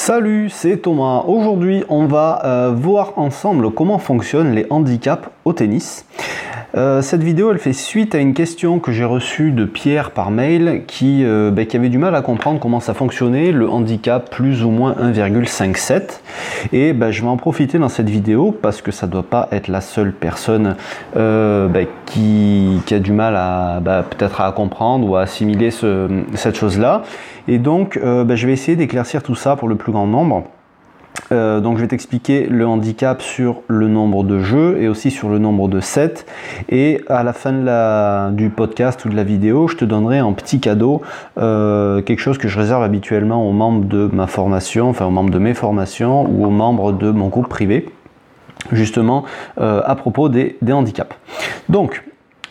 Salut, c'est Thomas. Aujourd'hui, on va euh, voir ensemble comment fonctionnent les handicaps au tennis. Euh, cette vidéo, elle fait suite à une question que j'ai reçue de Pierre par mail qui, euh, ben, avait du mal à comprendre comment ça fonctionnait, le handicap plus ou moins 1,57. Et ben, je vais en profiter dans cette vidéo parce que ça ne doit pas être la seule personne ben, qui, a du mal à peut-être à comprendre ou à assimiler cette chose-là. Et donc, je vais essayer d'éclaircir tout ça pour le plus grand nombre. Euh, donc je vais t'expliquer le handicap sur le nombre de jeux et aussi sur le nombre de sets. Et à la fin du podcast ou de la vidéo, je te donnerai un petit cadeau, euh, quelque chose que je réserve habituellement aux membres de ma formation, enfin aux membres de mes formations ou aux membres de mon groupe privé, justement euh, à propos des, des handicaps. Donc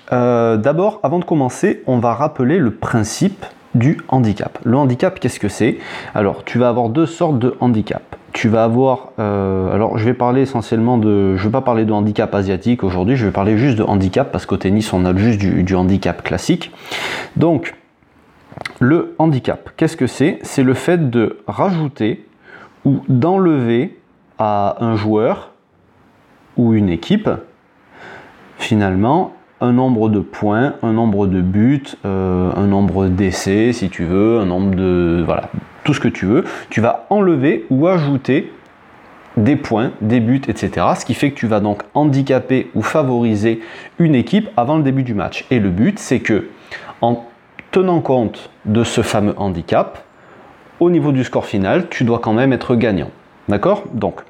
d'abord, avant de commencer, on va rappeler le principe du handicap. Le handicap, qu'est-ce que c'est? Alors, tu vas avoir deux sortes de handicap tu vas avoir, euh, alors je vais parler essentiellement de, je vais pas parler de handicap asiatique aujourd'hui, je vais parler juste de handicap parce qu'au tennis on a juste du, handicap classique. Donc le handicap, qu'est-ce que c'est? C'est le fait de rajouter ou d'enlever à un joueur ou une équipe finalement un nombre de points, un nombre de buts, euh, un nombre d'essais si tu veux, un nombre de voilà tout ce que tu veux, tu vas enlever ou ajouter des points, des buts, etc. Ce qui fait que tu vas donc handicaper ou favoriser une équipe avant le début du match. Et le but, c'est que en tenant compte de ce fameux handicap, au niveau du score final, tu dois quand même être gagnant. D'accord? Donc,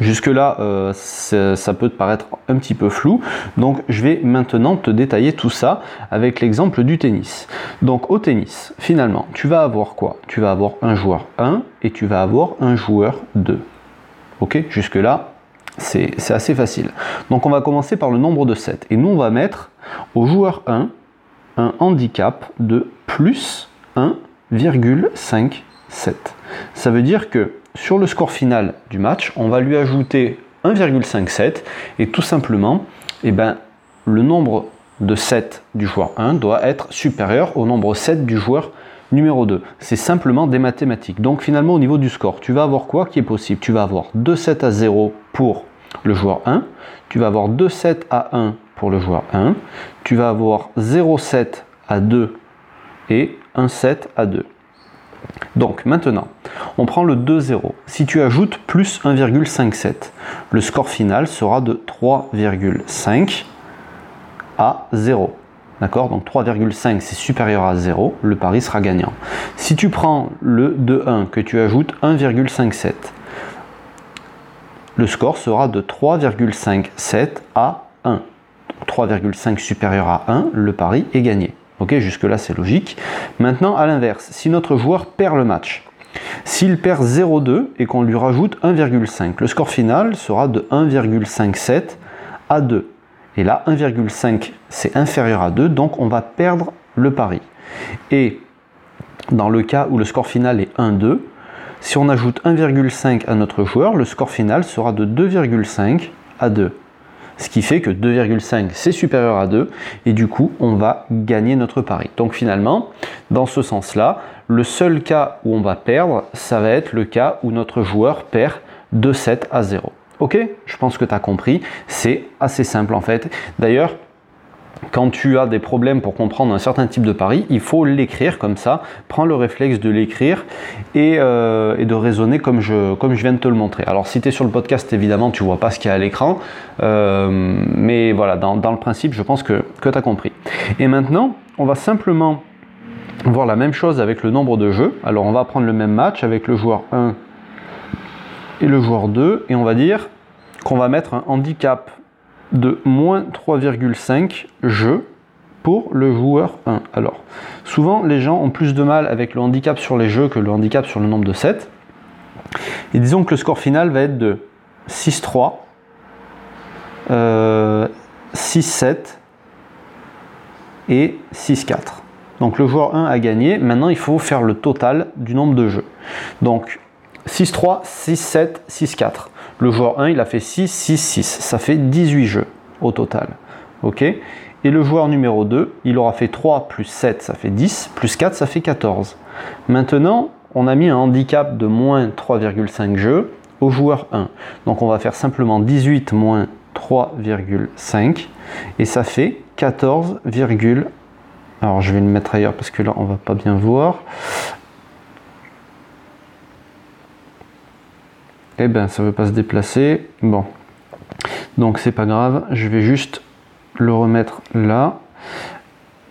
Jusque-là, euh, ça peut te paraître un petit peu flou. Donc, je vais maintenant te détailler tout ça avec l'exemple du tennis. Donc, au tennis, finalement, tu vas avoir quoi? Tu vas avoir un joueur 1 et tu vas avoir un joueur 2. Ok? Jusque-là, c'est assez facile. Donc, on va commencer par le nombre de 7. Et nous, on va mettre au joueur 1 un handicap de plus 1,57. Ça veut dire que sur le score final du match, on va lui ajouter 1,57 et tout simplement, eh ben, le nombre de 7 du joueur 1 doit être supérieur au nombre 7 du joueur numéro 2. C'est simplement des mathématiques. Donc finalement au niveau du score, tu vas avoir quoi qui est possible? Tu vas avoir 2 7 à 0 pour le joueur 1, tu vas avoir 2 7 à 1 pour le joueur 1, tu vas avoir 0 7 à 2 et 1 7 à 2. Donc maintenant, on prend le 2-0. Si tu ajoutes plus 1,57, le score final sera de 3,5 à 0. D'accord? Donc 3,5 c'est supérieur à 0, le pari sera gagnant. Si tu prends le 2-1 que tu ajoutes 1,57, le score sera de 3,57 à 1. 3,5 supérieur à 1, le pari est gagné. Ok, jusque-là c'est logique. Maintenant, à l'inverse, si notre joueur perd le match, s'il perd 0,2 et qu'on lui rajoute 1,5, le score final sera de 1,57 à 2. Et là, 1,5 c'est inférieur à 2, donc on va perdre le pari. Et dans le cas où le score final est 1,2, si on ajoute 1,5 à notre joueur, le score final sera de 2,5 à 2 ce qui fait que 2,5 c'est supérieur à 2 et du coup on va gagner notre pari. Donc finalement, dans ce sens-là, le seul cas où on va perdre, ça va être le cas où notre joueur perd de 7 à 0. Ok? Je pense que tu as compris, c'est assez simple en fait. D'ailleurs, quand tu as des problèmes pour comprendre un certain type de pari, il faut l'écrire comme ça. Prends le réflexe de l'écrire et, euh, de raisonner comme je, viens de te le montrer. Alors si tu es sur le podcast, évidemment, tu vois pas ce qu'il y a à l'écran. Euh, mais voilà, dans, le principe, je pense que, que tu as compris. Et maintenant, on va simplement voir la même chose avec le nombre de jeux. Alors on va prendre le même match avec le joueur 1 et le joueur 2 et on va dire qu'on va mettre un handicap de moins 3,5 jeux pour le joueur 1. Alors, souvent les gens ont plus de mal avec le handicap sur les jeux que le handicap sur le nombre de 7. Et disons que le score final va être de 6-3, 6-7 euh, et 6-4. Donc le joueur 1 a gagné. Maintenant, il faut faire le total du nombre de jeux. Donc 6-3, 6-7, 6-4. Le joueur 1, il a fait 6, 6, 6. Ça fait 18 jeux au total. OK? Et le joueur numéro 2, il aura fait 3 plus 7, ça fait 10, plus 4, ça fait 14. Maintenant, on a mis un handicap de moins 3,5 jeux au joueur 1. Donc on va faire simplement 18 moins 3,5 et ça fait 14, alors je vais le mettre ailleurs parce que là on va pas bien voir. Eh ben ça veut pas se déplacer. Bon. Donc c'est pas grave, je vais juste le remettre là.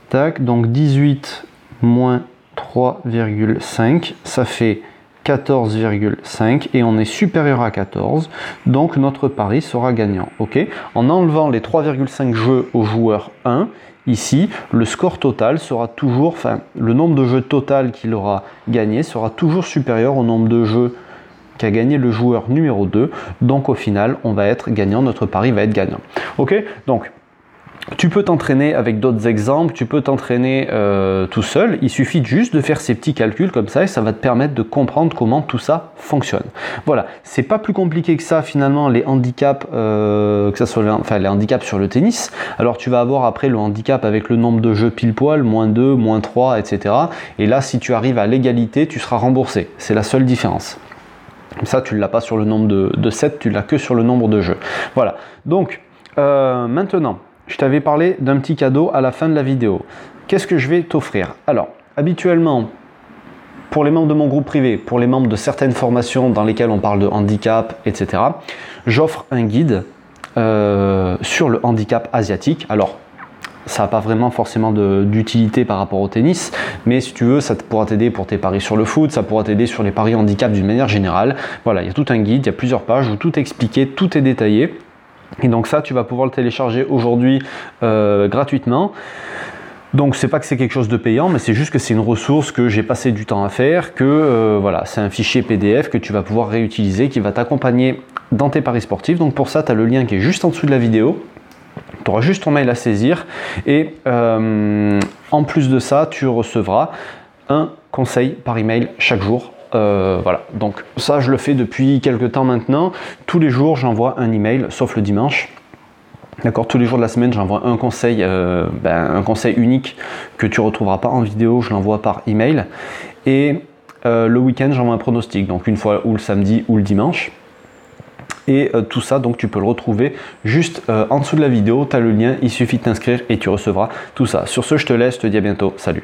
Tac, donc 18 moins 3,5, ça fait 14,5 et on est supérieur à 14, donc notre pari sera gagnant. ok en enlevant les 3,5 jeux au joueur 1, ici, le score total sera toujours, enfin, le nombre de jeux total qu'il aura gagné sera toujours supérieur au nombre de jeux qu'a gagné le joueur numéro 2. Donc au final, on va être gagnant, notre pari va être gagnant. Ok? Donc tu peux t'entraîner avec d'autres exemples, tu peux t'entraîner euh, tout seul, il suffit juste de faire ces petits calculs comme ça et ça va te permettre de comprendre comment tout ça fonctionne. Voilà, c'est pas plus compliqué que ça finalement les handicaps, euh, que ça soit enfin, les handicaps sur le tennis. Alors tu vas avoir après le handicap avec le nombre de jeux pile poil, moins 2, moins 3, etc. Et là si tu arrives à l'égalité, tu seras remboursé. C'est la seule différence. Ça, tu ne l'as pas sur le nombre de, 7, tu l'as que sur le nombre de jeux. Voilà. Donc, euh, maintenant, je t'avais parlé d'un petit cadeau à la fin de la vidéo. Qu'est-ce que je vais t'offrir? Alors, habituellement, pour les membres de mon groupe privé, pour les membres de certaines formations dans lesquelles on parle de handicap, etc., j'offre un guide euh, sur le handicap asiatique. Alors, ça n'a pas vraiment forcément d'utilité par rapport au tennis, mais si tu veux, ça pourra t'aider pour tes paris sur le foot, ça pourra t'aider sur les paris handicap d'une manière générale. Voilà, il y a tout un guide, il y a plusieurs pages où tout est expliqué, tout est détaillé. Et donc ça, tu vas pouvoir le télécharger aujourd'hui euh, gratuitement. Donc c'est pas que c'est quelque chose de payant, mais c'est juste que c'est une ressource que j'ai passé du temps à faire, que euh, voilà, c'est un fichier PDF que tu vas pouvoir réutiliser, qui va t'accompagner dans tes paris sportifs. Donc pour ça, tu as le lien qui est juste en dessous de la vidéo. Tu auras juste ton mail à saisir et euh, en plus de ça, tu recevras un conseil par email chaque jour euh, voilà, donc ça je le fais depuis quelques temps maintenant. Tous les jours j'envoie un email, sauf le dimanche. D'accord, tous les jours de la semaine j'envoie un conseil, euh, ben, un conseil unique que tu retrouveras pas en vidéo, je l'envoie par email. Et le week-end j'envoie un pronostic, donc une fois ou le samedi ou le dimanche. Et tout ça, donc tu peux le retrouver juste en dessous de la vidéo. Tu as le lien, il suffit de t'inscrire et tu recevras tout ça. Sur ce, je te laisse, je te dis à bientôt. Salut